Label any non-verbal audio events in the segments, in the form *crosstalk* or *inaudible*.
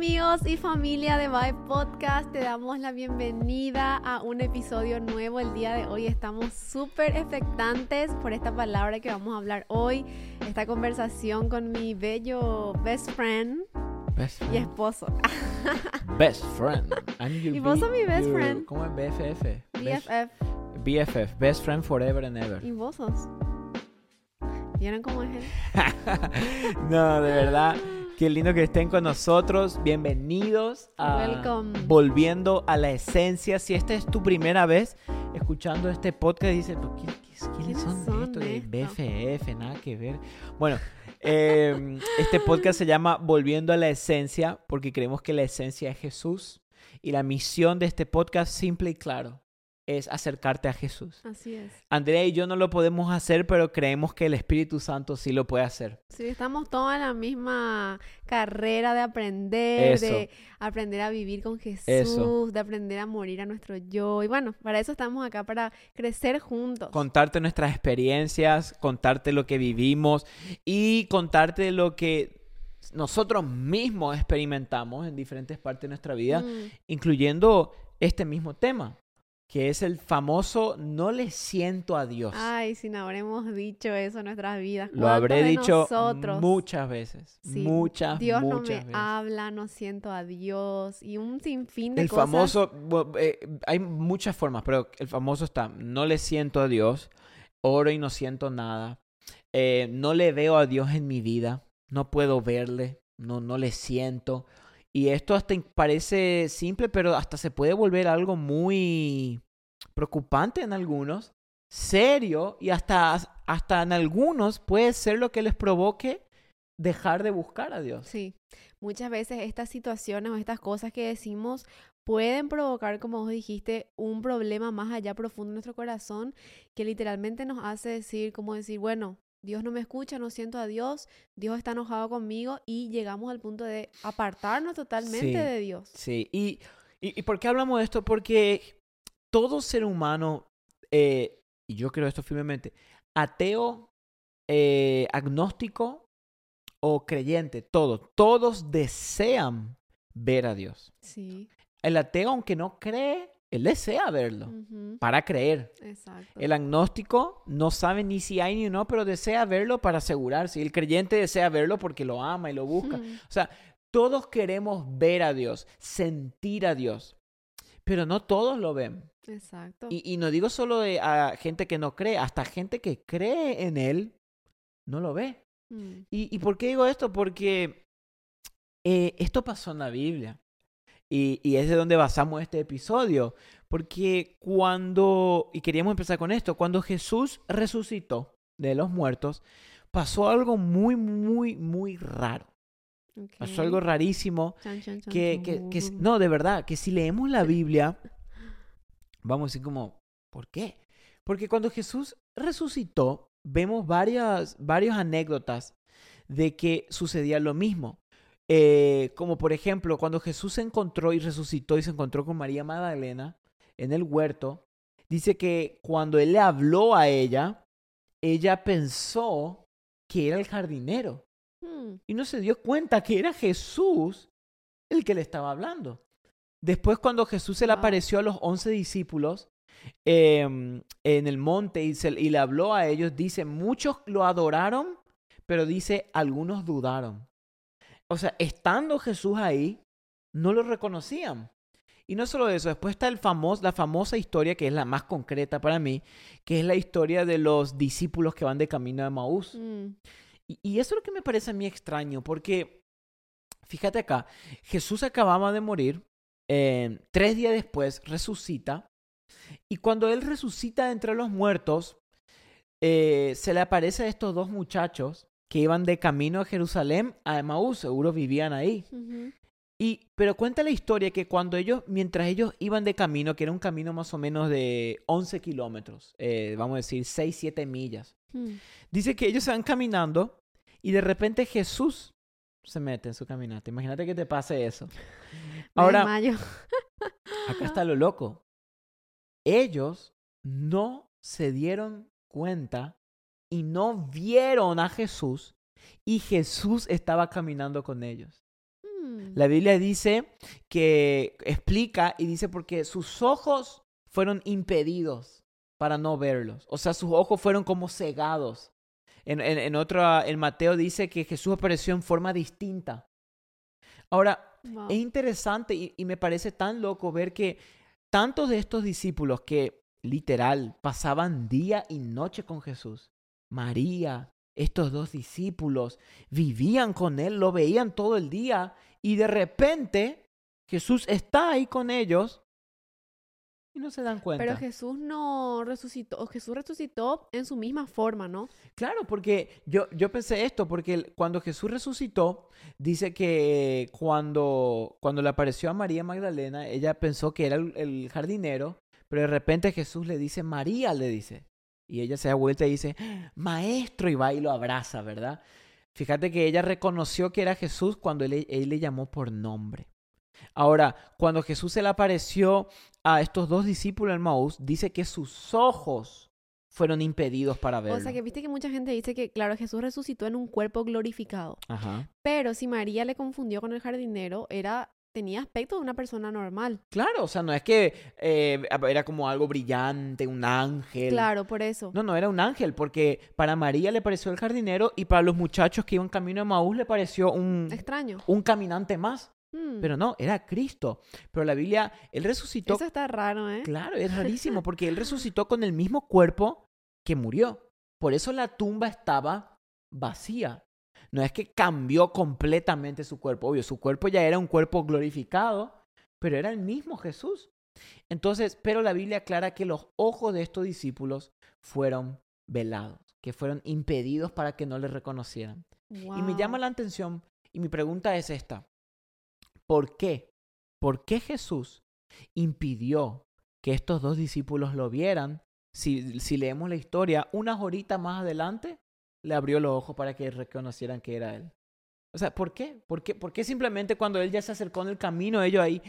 amigos y familia de Vibe Podcast, te damos la bienvenida a un episodio nuevo. El día de hoy estamos súper expectantes por esta palabra que vamos a hablar hoy, esta conversación con mi bello best friend, Best y friend. esposo. *laughs* Best friend. Y vos sos mi best your- friend. ¿Cómo es BFF? Best- BFF. BFF. Best friend forever and ever. ¿Y vos sos? ¿Vieron cómo es él? *laughs* no, de verdad. Qué lindo que estén con nosotros. Bienvenidos a Welcome. Volviendo a la Esencia. Si esta es tu primera vez escuchando este podcast, dices, "¿Pero ¿quién- quién- ¿quiénes ¿Quiénes son, son estos de? BFF? Nada que ver. Bueno, eh, este podcast se llama Volviendo a la Esencia porque creemos que la esencia es Jesús. Y la misión de este podcast, simple y claro, es acercarte a Jesús. Así es. Andrea y yo no lo podemos hacer, pero creemos que el Espíritu Santo sí lo puede hacer. Sí, estamos todos en la misma carrera de aprender, Eso. de aprender a vivir con Jesús, Eso. de aprender a morir a nuestro yo. Y bueno, para eso estamos acá, para crecer juntos. Contarte nuestras experiencias, contarte lo que vivimos y contarte lo que nosotros mismos experimentamos en diferentes partes de nuestra vida, Mm, incluyendo este mismo tema, que es el famoso no le siento a Dios. Ay, si no habremos dicho eso en nuestras vidas. Lo habré ¿Cuántos de dicho nosotros? muchas veces, Sí, muchas, Dios no muchas me veces. habla, no siento a Dios y un sinfín de El cosas. famoso, bu- eh, hay muchas formas, pero el famoso está, no le siento a Dios, oro y no siento nada, eh, no le veo a Dios en mi vida, no puedo verle, no, no le siento. Y esto hasta parece simple, pero hasta se puede volver algo muy preocupante en algunos, serio, y hasta, hasta en algunos puede ser lo que les provoque dejar de buscar a Dios. Sí, muchas veces estas situaciones o estas cosas que decimos pueden provocar, como vos dijiste, un problema más allá profundo en nuestro corazón que literalmente nos hace decir, como decir, bueno, Dios no me escucha, no siento a Dios, Dios está enojado conmigo y llegamos al punto de apartarnos totalmente Sí. de Dios. Sí, y, y, y ¿por qué hablamos de esto? Porque todo ser humano, eh, y yo creo esto firmemente, ateo, eh, agnóstico o creyente, todo, todos desean ver a Dios. Sí, El ateo, aunque no cree, él desea verlo para creer. exacto. El agnóstico no sabe ni si hay ni no, pero desea verlo para asegurarse. El creyente desea verlo porque lo ama y lo busca. O sea, todos queremos ver a Dios, sentir a Dios, pero no todos lo ven. Exacto. Y, y no digo solo de a gente que no cree, hasta gente que cree en Él no lo ve. Mm, ¿Y, y por qué digo esto? Porque eh, esto pasó en la Biblia. Y, y es de donde basamos este episodio. Porque cuando, y queríamos empezar con esto, cuando Jesús resucitó de los muertos, pasó algo muy, muy, muy raro. Pasó ok. algo rarísimo. Que, que, que, no, de verdad, que si leemos la Biblia, vamos a decir como, ¿por qué? Porque cuando Jesús resucitó, vemos varias, varias anécdotas de que sucedía lo mismo. Eh, como por ejemplo, cuando Jesús se encontró y resucitó y se encontró con María Magdalena en el huerto, dice que cuando él le habló a ella, ella pensó que era el jardinero Mm, y no se dio cuenta que era Jesús el que le estaba hablando. Después cuando Jesús se le apareció a los once discípulos em, en el monte y, se- y le habló a ellos, dice, muchos lo adoraron, pero dice, algunos dudaron. O sea, estando Jesús ahí, no lo reconocían. Y no solo eso, después está el famos- la famosa historia, que es la más concreta para mí, que es la historia de los discípulos que van de camino a Maús. mm, Y, y eso es lo que me parece a mí extraño, porque fíjate acá, Jesús acababa de morir, eh, tres días después resucita, y cuando él resucita entre los muertos, eh, se le aparece a estos dos muchachos que iban de camino a Jerusalén, a Emaús, seguro vivían ahí. Y, pero cuenta la historia que cuando ellos, mientras ellos iban de camino, que era un camino más o menos de 11 kilómetros, eh, vamos a decir 6, 7 millas, mm. Dice que ellos se van caminando y de repente Jesús se mete en su caminata. Imagínate que te pase eso. *laughs* Ahora, acá está *laughs* lo loco. Ellos no se dieron cuenta y no vieron a Jesús y Jesús estaba caminando con ellos. Mm, Mm. La Biblia dice que explica y dice porque sus ojos fueron impedidos para no verlos. O sea, sus ojos fueron como cegados. En, en, en otra, en Mateo dice que Jesús apareció en forma distinta. Ahora, Wow. es interesante y, y me parece tan loco ver que tantos de estos discípulos que literal pasaban día y noche con Jesús, María, estos dos discípulos, vivían con él, lo veían todo el día y de repente Jesús está ahí con ellos y no se dan cuenta. Pero Jesús no resucitó, Jesús resucitó en su misma forma, ¿no? Claro, porque yo, yo pensé esto, porque cuando Jesús resucitó, dice que cuando, cuando le apareció a María Magdalena, ella pensó que era el, el jardinero, pero de repente Jesús le dice, María le dice. Y ella se da vuelta y dice, maestro, y va y lo abraza, ¿verdad? Fíjate que ella reconoció que era Jesús cuando él, él le llamó por nombre. Ahora, cuando Jesús se le apareció a estos dos discípulos en Maús, dice que sus ojos fueron impedidos para verlo. O sea que viste que mucha gente dice que, claro, Jesús resucitó en un cuerpo glorificado. Ajá. Pero si María le confundió con el jardinero, era, tenía aspecto de una persona normal. Claro, o sea, no es que eh, era como algo brillante, un ángel. Claro, por eso. No, no era un ángel, porque para María le pareció el jardinero y para los muchachos que iban camino a Maús le pareció un, Extraño. un caminante más. Mm. Pero no, era Cristo. Pero la Biblia, él resucitó. Eso está raro, ¿eh? Claro, es rarísimo, *laughs* porque él resucitó con el mismo cuerpo que murió. Por eso la tumba estaba vacía. No es que cambió completamente su cuerpo. Obvio, su cuerpo ya era un cuerpo glorificado, pero era el mismo Jesús. Entonces, pero la Biblia aclara que los ojos de estos discípulos fueron velados, que fueron impedidos para que no le reconocieran. Y me llama la atención, y mi pregunta es esta. ¿Por qué? ¿Por qué Jesús impidió que estos dos discípulos lo vieran? Si, si leemos la historia, unas horitas más adelante, le abrió los ojos para que reconocieran que era él. O sea, ¿por qué? ¿Por qué, ¿Por qué simplemente cuando él ya se acercó en el camino, ellos ahí,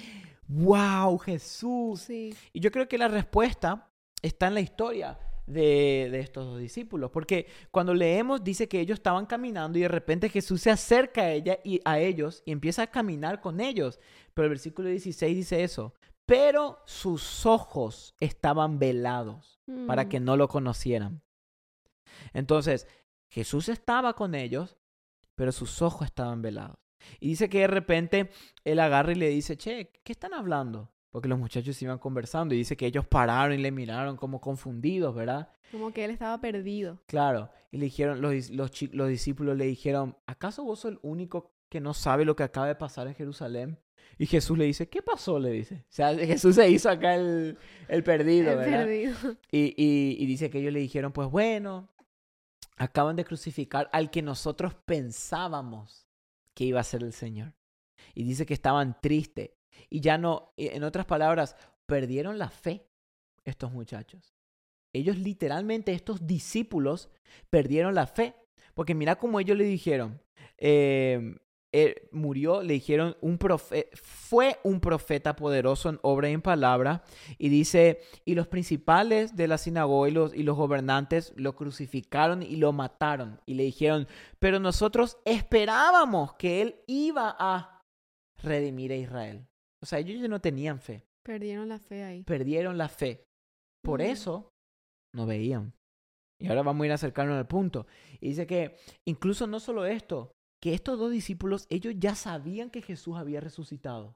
wow, Jesús? Sí. Y yo creo que la respuesta está en la historia de, de estos dos discípulos, porque cuando leemos dice que ellos estaban caminando y de repente Jesús se acerca a ella y a ellos y empieza a caminar con ellos. Pero el versículo 16 dice eso, pero sus ojos estaban velados para Mm. que no lo conocieran. Entonces, Jesús estaba con ellos, pero sus ojos estaban velados. Y dice que de repente él agarra y le dice, che, ¿qué están hablando? Porque los muchachos iban conversando y dice que ellos pararon y le miraron como confundidos, ¿verdad? Como que él estaba perdido. Claro. Y le dijeron, los, discípulos le dijeron, ¿acaso vos sos el único que no sabe lo que acaba de pasar en Jerusalén? Y Jesús le dice, ¿qué pasó? Le dice. O sea, *laughs* Jesús se hizo acá el, el perdido, El ¿verdad? perdido. Y, y- y dice que ellos le dijeron, pues bueno, acaban de crucificar al que nosotros pensábamos que iba a ser el Señor. Y dice que estaban tristes. Y ya no, en otras palabras, perdieron la fe estos muchachos. Ellos literalmente, estos discípulos, perdieron la fe. Porque mira cómo ellos le dijeron, eh, eh, murió, le dijeron, un profe fue un profeta poderoso en obra y en palabra. Y dice, y los principales de la sinagoga y los, y los gobernantes lo crucificaron y lo mataron. Y le dijeron, pero nosotros esperábamos que él iba a redimir a Israel. O sea, ellos ya no tenían fe, Perdieron la fe ahí. perdieron la fe. Por Mm. eso no veían. Y ahora vamos a ir a acercarnos al punto. Y dice que incluso no solo esto, que estos dos discípulos, ellos ya sabían que Jesús había resucitado.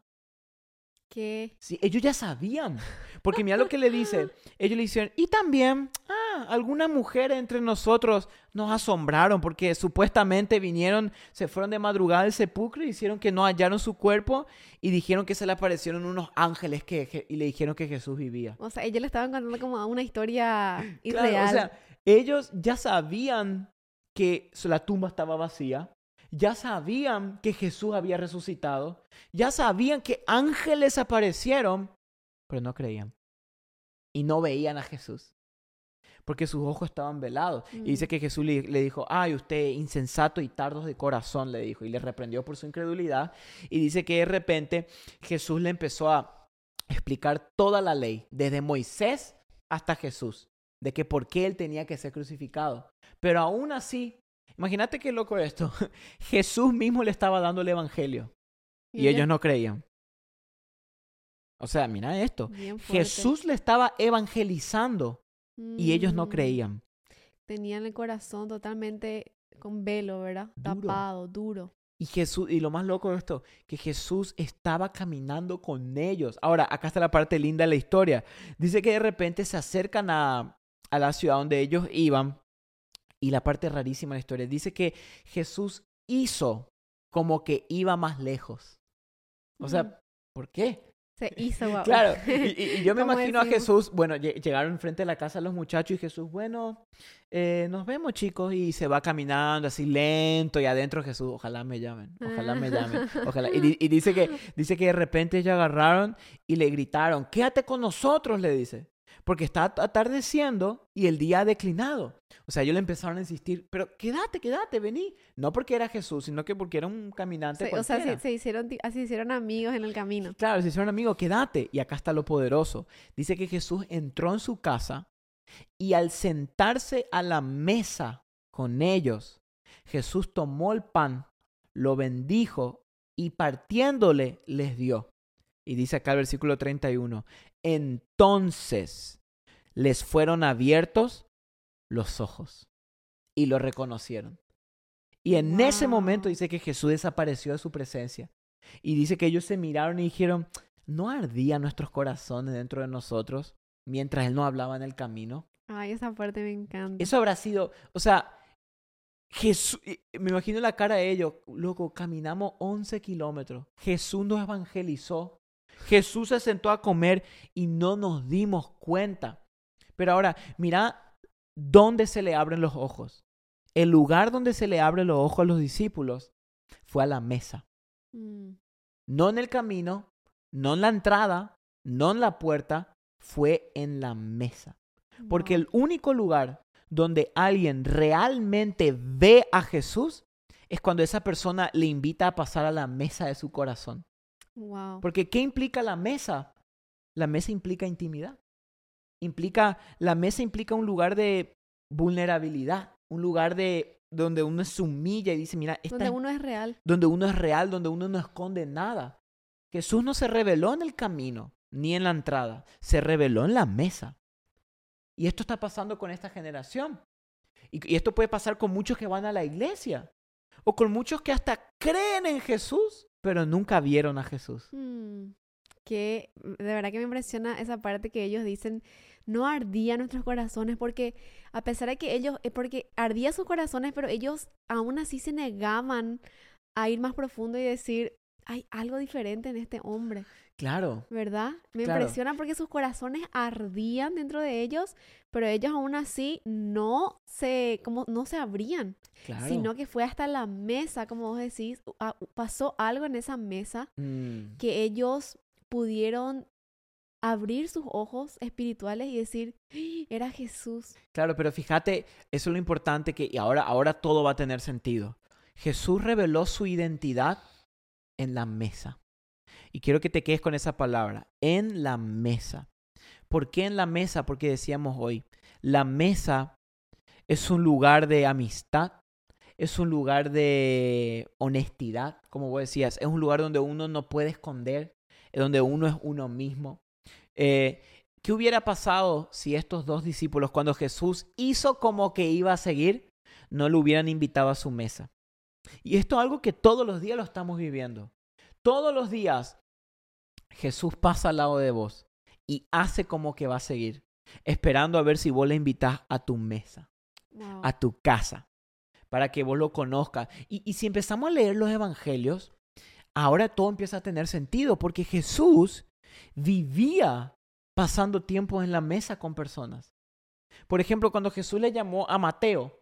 Que Sí, ellos ya sabían. *laughs* Porque mira lo que le dice. Ellos le dicen, y también, ah, algunas mujeres entre nosotros nos asombraron porque supuestamente vinieron, se fueron de madrugada al sepulcro y hicieron que no hallaron su cuerpo y dijeron que se le aparecieron unos ángeles que, y le dijeron que Jesús vivía. O sea, ellos le estaban contando como una historia Claro, irreal. o sea, ellos ya sabían que la tumba estaba vacía, ya sabían que Jesús había resucitado, ya sabían que ángeles aparecieron, pero no creían. Y no veían a Jesús. Porque sus ojos estaban velados. Y dice que Jesús le, le dijo, ay, usted insensato y tardos de corazón, le dijo. Y le reprendió por su incredulidad. Y dice que de repente Jesús le empezó a explicar toda la ley, desde Moisés hasta Jesús, de que por qué él tenía que ser crucificado. Pero aún así, imagínate qué loco esto. *laughs* Jesús mismo le estaba dando el evangelio. y ellos no creían. O sea, mira esto. Jesús le estaba evangelizando y ellos no Mm, creían. Tenían el corazón totalmente con velo, ¿verdad? Duro. Tapado, duro. Y Jesús, y lo más loco de esto, que Jesús estaba caminando con ellos. Ahora, acá está la parte linda de la historia. Dice que de repente se acercan a, a la ciudad donde ellos iban. Y la parte rarísima de la historia, dice que Jesús hizo como que iba más lejos. O sea, ¿por qué? Se hizo *laughs* guau. Claro, y, yo me imagino a. Jesús, bueno, lle- llegaron enfrente de la casa los muchachos y Jesús, bueno, eh, nos vemos chicos y se va caminando así lento y adentro Jesús, ojalá me llamen, ojalá me llamen, ojalá. Y, *laughs* y dice, que, dice que de repente ellos agarraron y le gritaron, quédate con nosotros, le dice, porque está at- atardeciendo y el día ha declinado. O sea, ellos le empezaron a insistir, pero quédate, quédate, vení. No porque era Jesús, sino que porque era un caminante Se- o sea, cualquiera. se, se hicieron, se hicieron amigos en el camino. Claro, se hicieron amigos, quédate. Y acá está lo poderoso. Dice que Jesús entró en su casa y al sentarse a la mesa con ellos, Jesús tomó el pan, lo bendijo y partiéndole les dio. Y dice acá el versículo 31, entonces les fueron abiertos los ojos y lo reconocieron. Y en ese momento dice que Jesús desapareció de su presencia. Y dice que ellos se miraron y dijeron, ¿no ardían nuestros corazones dentro de nosotros mientras Él no hablaba en el camino? Ay, esa parte me encanta. Eso habrá sido, o sea, Jesús, me imagino la cara de ellos, loco, caminamos 11 kilómetros, Jesús nos evangelizó, Jesús se sentó a comer y no nos dimos cuenta. Pero ahora, mira dónde se le abren los ojos. El lugar donde se le abren los ojos a los discípulos fue a la mesa. Mm, No en el camino, no en la entrada, no en la puerta, fue en la mesa. Porque el único lugar donde alguien realmente ve a Jesús es cuando esa persona le invita a pasar a la mesa de su corazón. Wow. Porque ¿qué implica la mesa? La mesa implica intimidad. Implica, la mesa implica un lugar de vulnerabilidad, un lugar de donde uno se humilla y dice, mira, esta Donde uno es real. donde uno es real, donde uno no esconde nada. Jesús no se reveló en el camino ni en la entrada, se reveló en la mesa. Y esto está pasando con esta generación. Y, y esto puede pasar con muchos que van a la iglesia. O con muchos que hasta creen en Jesús, pero nunca vieron a Jesús. Mm, que de verdad que me impresiona esa parte que ellos dicen, no ardía nuestros corazones, porque a pesar de que ellos, eh, porque ardía sus corazones, pero ellos aún así se negaban a ir más profundo y decir, hay algo diferente en este hombre, Claro, ¿verdad? Me Claro. impresiona porque sus corazones ardían dentro de ellos, pero ellos aún así no se, como, no se abrían, claro. sino que fue hasta la mesa, como vos decís, pasó algo en esa mesa Mm, que ellos pudieron abrir sus ojos espirituales y decir, "¡Ah! era Jesús. Claro, pero fíjate, eso es lo importante que y ahora, ahora todo va a tener sentido. Jesús reveló su identidad en la mesa. Y quiero que te quedes con esa palabra, en la mesa. ¿Por qué en la mesa? Porque decíamos hoy, la mesa es un lugar de amistad, es un lugar de honestidad, como vos decías, es un lugar donde uno no puede esconder, donde uno es uno mismo. Eh, ¿Qué hubiera pasado si estos dos discípulos, cuando Jesús hizo como que iba a seguir, no lo hubieran invitado a su mesa? Y esto es algo que todos los días lo estamos viviendo. Todos los días Jesús pasa al lado de vos y hace como que va a seguir, esperando a ver si vos le invitás a tu mesa, Wow. a tu casa, para que vos lo conozcas. Y, y si empezamos a leer los evangelios, ahora todo empieza a tener sentido, porque Jesús vivía pasando tiempo en la mesa con personas. Por ejemplo, cuando Jesús le llamó a Mateo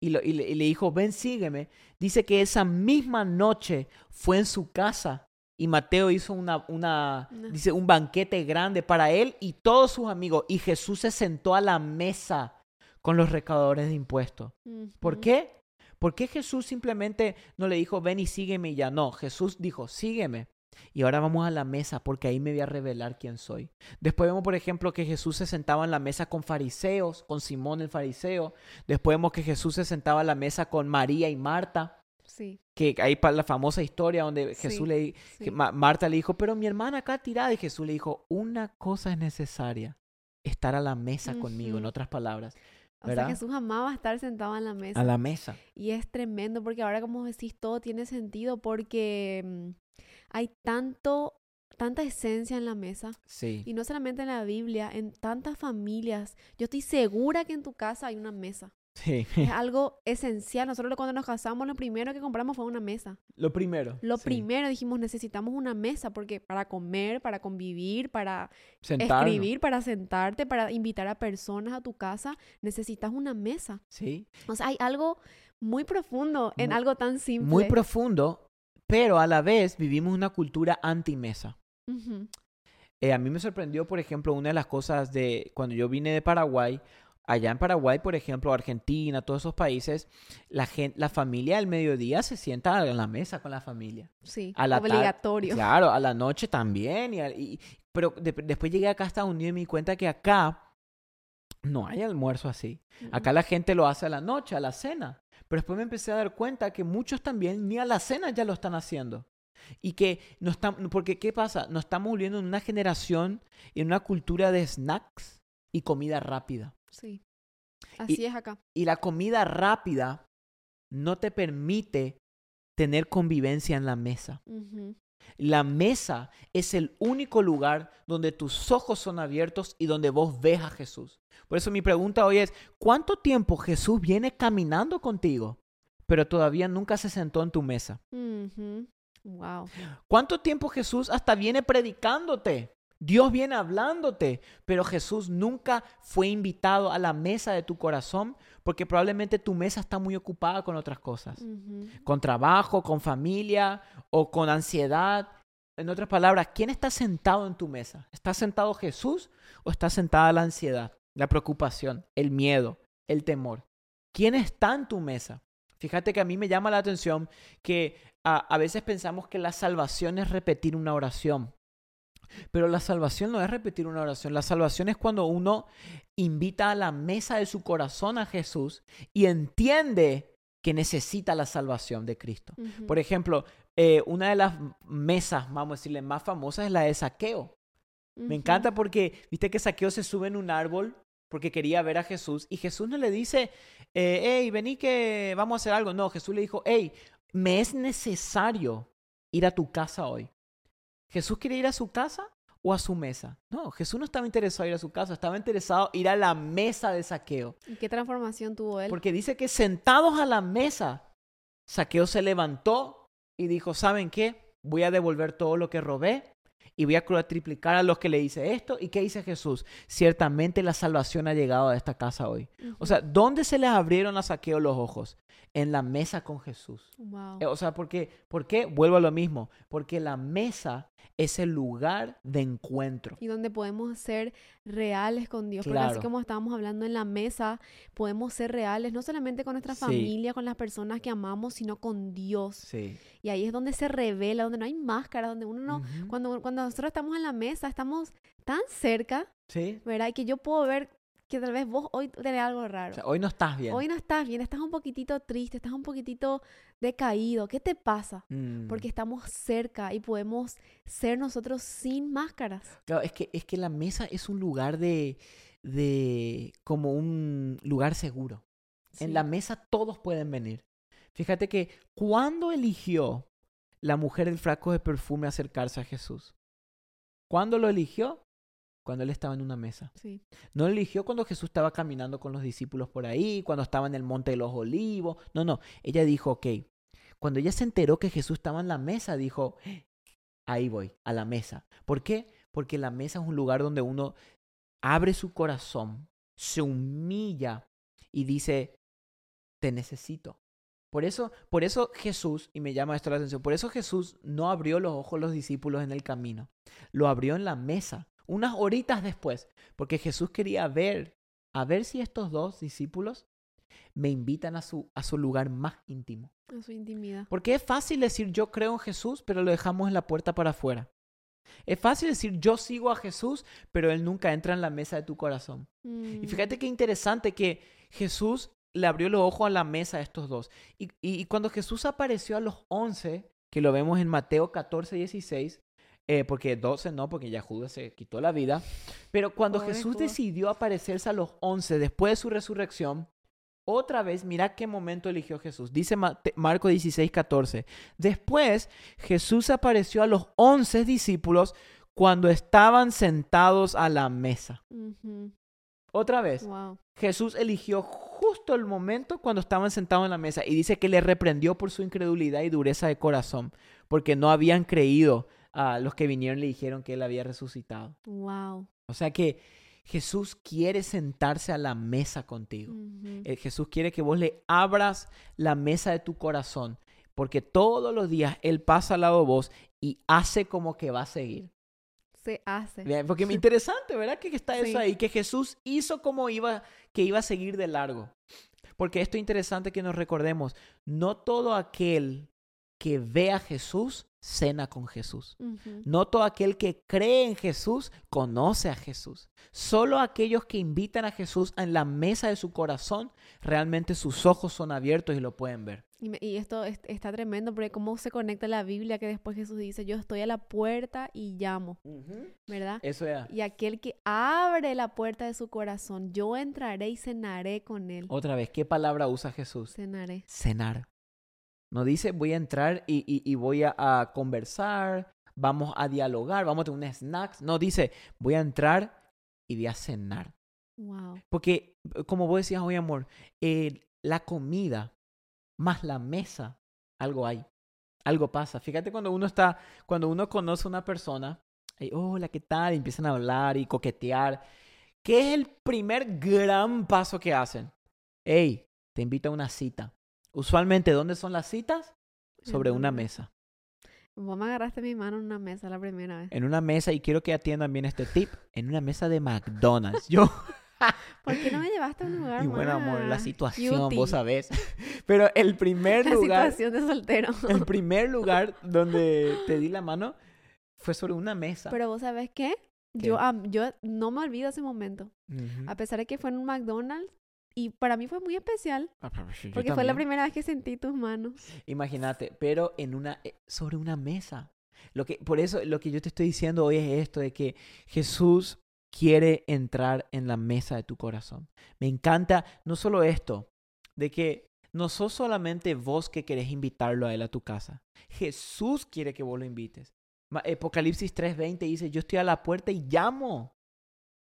y, lo- y le, y le dijo, ven, sígueme, dice que esa misma noche fue en su casa y Mateo hizo una, dice, un banquete grande para él y todos sus amigos. Y Jesús se sentó a la mesa con los recaudadores de impuestos. ¿Por qué? ¿Por qué Jesús simplemente no le dijo, ven y sígueme y ya? No, Jesús dijo, sígueme. Y ahora vamos a la mesa porque ahí me voy a revelar quién soy. Después vemos, por ejemplo, que Jesús se sentaba en la mesa con fariseos, con Simón el fariseo. Después vemos que Jesús se sentaba en la mesa con María y Marta. Sí, Que hay la famosa historia donde Jesús Sí, le, sí. Ma- Marta le dijo, pero mi hermana acá tirada. Y Jesús le dijo, una cosa es necesaria, estar a la mesa conmigo, en otras palabras. O sea, Jesús amaba estar sentado en la mesa. A la mesa. Y es tremendo porque ahora, como decís, todo tiene sentido porque mm, hay tanto, tanta esencia en la mesa. Sí. Y no solamente en la Biblia, en tantas familias. Yo estoy segura que en tu casa hay una mesa. Sí. Es *laughs* algo esencial. Nosotros cuando nos casamos, lo primero que compramos fue una mesa. Lo primero. Lo sí. primero dijimos, necesitamos una mesa porque para comer, para convivir, para Sentarnos. escribir, para sentarte, para invitar a personas a tu casa, necesitas una mesa. Sí. O sea, hay algo muy profundo en algo tan simple. Muy profundo, pero a la vez vivimos una cultura anti-mesa. Eh, a mí me sorprendió, por ejemplo, una de las cosas de cuando yo vine de Paraguay. Allá en Paraguay, por ejemplo, Argentina, todos esos países, la, gen- la familia al mediodía se sienta en la mesa con la familia. Sí, A la obligatorio. Claro, a la noche también. Y, y- pero de- después llegué acá a Estados Unidos y me di cuenta que acá no hay almuerzo así. Acá la gente lo hace a la noche, a la cena. Pero después me empecé a dar cuenta que muchos también ni a la cena ya lo están haciendo. Y que no están, porque ¿qué pasa? Nos estamos volviendo en una generación, en una cultura de snacks y comida rápida. Sí. Así es acá. Y la comida rápida no te permite tener convivencia en la mesa. Ujú, La mesa es el único lugar donde tus ojos son abiertos y donde vos ves a Jesús. Por eso mi pregunta hoy es, ¿cuánto tiempo Jesús viene caminando contigo, pero todavía nunca se sentó en tu mesa? ujú. Wow. ¿Cuánto tiempo Jesús hasta viene predicándote? Dios viene hablándote, pero Jesús nunca fue invitado a la mesa de tu corazón porque probablemente tu mesa está muy ocupada con otras cosas con trabajo, con familia o con ansiedad. En otras palabras, ¿quién está sentado en tu mesa? ¿Está sentado Jesús o está sentada la ansiedad, la preocupación, el miedo, el temor? ¿Quién está en tu mesa? Fíjate que a mí me llama la atención que a, a veces pensamos que la salvación es repetir una oración. Pero la salvación no es repetir una oración. La salvación es cuando uno invita a la mesa de su corazón a Jesús y entiende que necesita la salvación de Cristo. Por ejemplo, eh, una de las mesas, vamos a decirle, más famosas es la de saqueo. Me encanta porque, viste que saqueo se sube en un árbol porque quería ver a Jesús y Jesús no le dice, eh, hey, vení que vamos a hacer algo. No, Jesús le dijo, hey, me es necesario ir a tu casa hoy. ¿Jesús quiere ir a su casa o a su mesa? No, Jesús no estaba interesado en ir a su casa, estaba interesado en ir a la mesa de saqueo. ¿Y qué transformación tuvo él? Porque dice que sentados a la mesa, Saqueo se levantó y dijo, ¿saben qué? Voy a devolver todo lo que robé y voy a triplicar a los que le hice esto. ¿Y qué dice Jesús? Ciertamente la salvación ha llegado a esta casa hoy. Ujú. O sea, ¿dónde se les abrieron a Saqueo los ojos? En la mesa con Jesús. Wow. Eh, O sea, ¿por qué? ¿por qué? Vuelvo a lo mismo. Porque la mesa es el lugar de encuentro. y donde podemos ser reales con Dios. Porque Claro. así como estábamos hablando en la mesa, podemos ser reales no solamente con nuestra Sí. familia, con las personas que amamos, sino con Dios. Sí. Y ahí es donde se revela, donde no hay máscara, donde uno no... Ujú. Cuando, cuando nosotros estamos en la mesa, estamos tan cerca, Sí. ¿verdad? Y que yo puedo ver que tal vez vos hoy tenés algo O raro. sea, hoy no estás bien. Hoy no estás bien, estás un poquitito triste, estás un poquitito decaído. ¿Qué te pasa? Mm. Porque estamos cerca y podemos ser nosotros sin máscaras. Claro, es que, es que la mesa es un lugar de, de, como un lugar seguro. En Sí. la mesa todos pueden venir. Fíjate que cuando eligió la mujer del frasco de perfume acercarse a Jesús, ¿cuándo lo eligió? Cuando él estaba en una mesa. Sí. No lo eligió cuando Jesús estaba caminando con los discípulos por ahí, cuando estaba en el monte de los olivos. No, no. Ella dijo, ok. Cuando ella se enteró que Jesús estaba en la mesa, dijo, ahí voy, a la mesa. ¿Por qué? Porque la mesa es un lugar donde uno abre su corazón, se humilla y dice, te necesito. Por eso, por eso Jesús, y me llama esto la atención, por eso Jesús no abrió los ojos a los discípulos en el camino, lo abrió en la mesa, unas horitas después, porque Jesús quería ver, a ver si estos dos discípulos me invitan a su, a su lugar más íntimo. A su intimidad. Porque es fácil decir yo creo en Jesús, pero lo dejamos en la puerta para afuera. Es fácil decir yo sigo a Jesús, pero Él nunca entra en la mesa de tu corazón. Y Mm, fíjate qué interesante que Jesús le abrió los ojos a la mesa a estos dos. Y, y- y cuando Jesús apareció a los once, que lo vemos en Mateo 14, 16, eh, porque 12 no, porque ya Judas se quitó la vida, pero cuando Pobre Jesús Judas. decidió aparecerse a los once después de su resurrección, otra vez, mira qué momento eligió Jesús. Dice Marco 16, 14. Después, Jesús apareció a los once discípulos cuando estaban sentados a la mesa. Ujú. Otra vez, Wow. Jesús eligió justo el momento cuando estaban sentados en la mesa y dice que le reprendió por su incredulidad y dureza de corazón, porque no habían creído a los que vinieron y le dijeron que él había resucitado. Wow. O sea que Jesús quiere sentarse a la mesa contigo. Eh, Jesús quiere que vos le abras la mesa de tu corazón, porque todos los días Él pasa al lado de vos y hace como que va a seguir. Se hace. Bien, Porque me *laughs* interesante, ¿verdad? Que está eso Sí. ahí, que Jesús hizo como iba, que iba a seguir de largo. Porque esto es interesante que nos recordemos, no todo aquel que ve a Jesús cena con Jesús. No todo aquel que cree en Jesús conoce a Jesús. Solo aquellos que invitan a Jesús en la mesa de su corazón, realmente sus ojos son abiertos y lo pueden ver. Y, me- y esto es- está tremendo porque cómo se conecta la Biblia que después Jesús dice, yo estoy a la puerta y llamo, ¿verdad? Eso es. Y aquel que abre la puerta de su corazón, yo entraré y cenaré con él. Otra vez, ¿qué palabra usa Jesús? Cenaré. cenar. No dice voy a entrar y, y- y voy a, a conversar, vamos a dialogar, vamos a tener un snacks. No, dice voy a entrar y voy a cenar. Wow. Porque, eh, como vos decías hoy, amor, eh, la comida más la mesa, algo hay. Algo pasa. Fíjate cuando uno está, cuando uno conoce a una persona, y, hola, ¿qué tal? Y empiezan a hablar y coquetear. ¿Qué es el primer gran paso que hacen? Hey, te invito a una cita. Usualmente, ¿dónde son las citas? Sobre una mesa. Vos me agarraste mi mano en una mesa la primera vez. En una mesa, y quiero que atiendan bien este tip, en una mesa de McDonald's. Yo, *laughs* ¿Por qué no me llevaste a un lugar *laughs* y bueno, amor, la situación, cutie? vos sabés. *laughs* Pero el primer La lugar, situación de soltero. el primer lugar donde te di la mano fue sobre una mesa. Pero vos sabés qué? ¿Qué? Yo, am- yo no me olvido ese momento. Ujú. A pesar de que fue en un McDonald's. Y para mí fue muy especial. Ah, Porque fue la primera vez que sentí tus manos. Imagínate, pero en una, eh, sobre una mesa. Lo que, por eso lo que yo te estoy diciendo hoy es esto, de que Jesús quiere entrar en la mesa de tu corazón. Me encanta no solo esto, de que no sos solamente vos que querés invitarlo a él a tu casa. Jesús quiere que vos lo invites. Apocalipsis 3:20 dice, yo estoy a la puerta y llamo.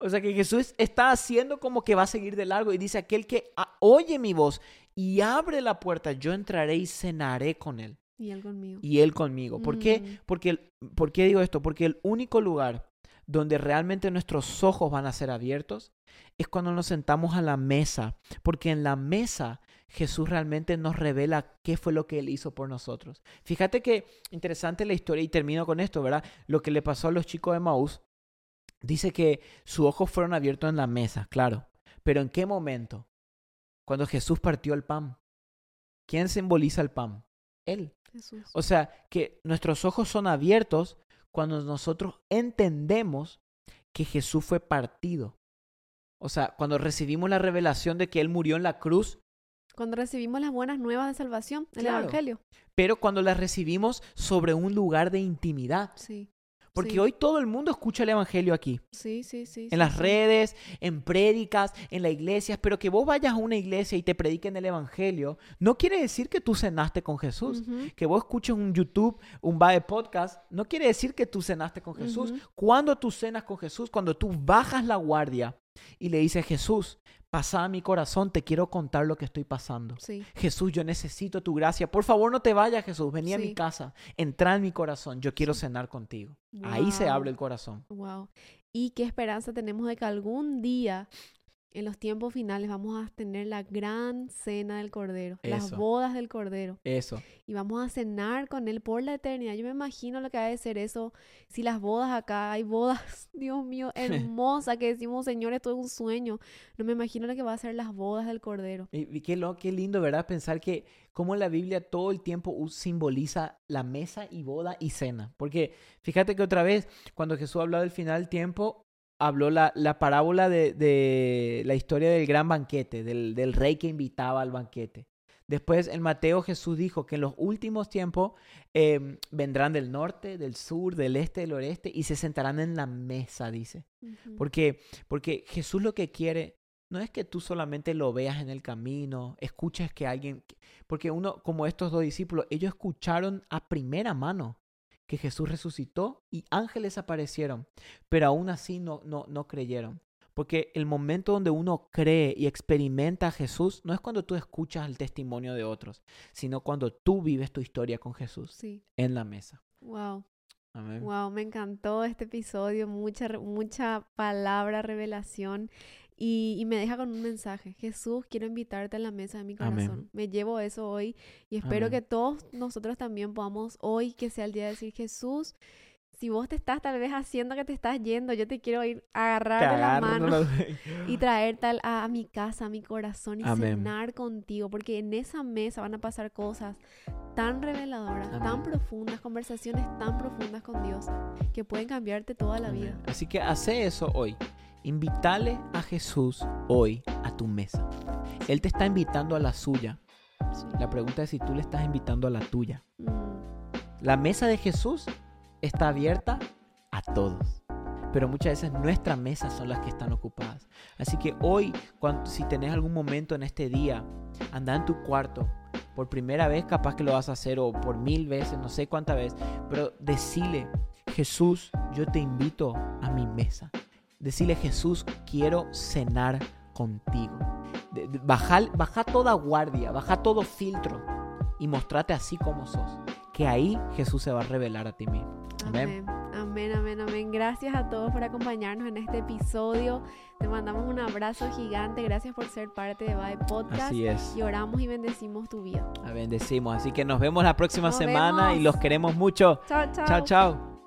O sea que Jesús está haciendo como que va a seguir de largo y dice, aquel que ah, oye mi voz y abre la puerta, yo entraré y cenaré con él Y él conmigo. y él conmigo. ¿Por qué? Mm. Porque el- ¿Por qué digo esto? Porque el único lugar donde realmente nuestros ojos van a ser abiertos es cuando nos sentamos a la mesa. Porque en la mesa Jesús realmente nos revela qué fue lo que Él hizo por nosotros. Fíjate que interesante la historia y termino con esto, ¿verdad? Lo que le pasó a los chicos de Maús. Dice que sus ojos fueron abiertos en la mesa, claro. Pero ¿en qué momento? Cuando Jesús partió el pan. ¿Quién simboliza el pan? Él. Jesús. O sea, que nuestros ojos son abiertos cuando nosotros entendemos que Jesús fue partido. O sea, cuando recibimos la revelación de que Él murió en la cruz, Cuando recibimos las buenas nuevas de salvación, el Claro. Evangelio. pero cuando las recibimos sobre un lugar de intimidad. Sí. Porque Sí. hoy todo el mundo escucha el Evangelio aquí, Sí, sí, sí. sí, en las sí. redes, en prédicas, en las iglesias, pero que vos vayas a una iglesia y te prediquen el Evangelio, no quiere decir que tú cenaste con Jesús. Que vos escuches un YouTube, un Bae podcast, no quiere decir que tú cenaste con Jesús. Ujú. Cuando tú cenas con Jesús, cuando tú bajas la guardia y le dices, Jesús, pasa a mi corazón, te quiero contar lo que estoy pasando. Sí. Jesús, yo necesito tu gracia. Por favor, no te vayas, Jesús. Vení a mi casa. Entra en mi corazón. Yo quiero cenar contigo. Ahí se abre el corazón. Wow. Y qué esperanza tenemos de que algún día, en los tiempos finales, vamos a tener la gran cena del Cordero, las bodas del Cordero. Eso. Y vamos a cenar con Él por la eternidad. Yo me imagino lo que ha de ser eso. Si las bodas acá, hay bodas, *laughs* Dios mío, *laughs* hermosas, que decimos, Señor, esto es un sueño. No me imagino lo que va a ser las bodas del Cordero. Y, y qué, lo, qué lindo, ¿verdad? Pensar que como la Biblia todo el tiempo simboliza la mesa y boda y cena. Porque fíjate que otra vez, cuando Jesús habló del final del tiempo, habló la, la parábola de, de, la historia del gran banquete, del, del rey que invitaba al banquete. Después en Mateo Jesús dijo que en los últimos tiempos em, vendrán del norte, del sur, del este, del oeste y se sentarán en la mesa, dice. porque, porque Jesús lo que quiere no es que tú solamente lo veas en el camino, escuches que alguien, porque uno, como estos dos discípulos, ellos escucharon a primera mano que Jesús resucitó y ángeles aparecieron, pero aún así no, no, no creyeron. Porque el momento donde uno cree y experimenta a Jesús no es cuando tú escuchas el testimonio de otros, sino cuando tú vives tu historia con Jesús sí. en la mesa. Wow. Wow, me encantó este episodio, mucha, mucha palabra, revelación. Y, me deja con un mensaje. Jesús, quiero invitarte a la mesa de mi corazón. Me llevo eso hoy y espero que todos nosotros también podamos hoy, que sea el día de decir, Jesús, si vos te estás tal vez haciendo que te estás yendo, yo te quiero ir a agarrar de la mano *laughs* y traer tal a, mi casa, a mi corazón y cenar contigo, porque en esa mesa van a pasar cosas tan reveladoras, tan profundas, conversaciones tan profundas con Dios que pueden cambiarte toda la vida. Así que hace eso hoy. Invítale a Jesús hoy a tu mesa. Él te está invitando a la suya. La pregunta es si tú le estás invitando a la tuya. Mm. La mesa de Jesús está abierta a todos. Pero muchas veces nuestras mesas son las que están ocupadas. Así que hoy, cuando, si tenés algún momento en este día, anda en tu cuarto. Por primera vez capaz que lo vas a hacer o por mil veces, no sé cuántas veces. Pero decile, Jesús, yo te invito a mi mesa. Decirle, Jesús, quiero cenar contigo. Baja, baja toda guardia, baja todo filtro y mostrate así como sos. Que ahí Jesús se va a revelar a ti mismo. Amén. Amén, amén, amén. Gracias a todos por acompañarnos en este episodio. Te mandamos un abrazo gigante. Gracias por ser parte de Bye Podcast. Así es. Y oramos y bendecimos tu vida. bendecimos. Así que nos vemos la próxima semana y los queremos mucho. Chao, chao. Chao, chao.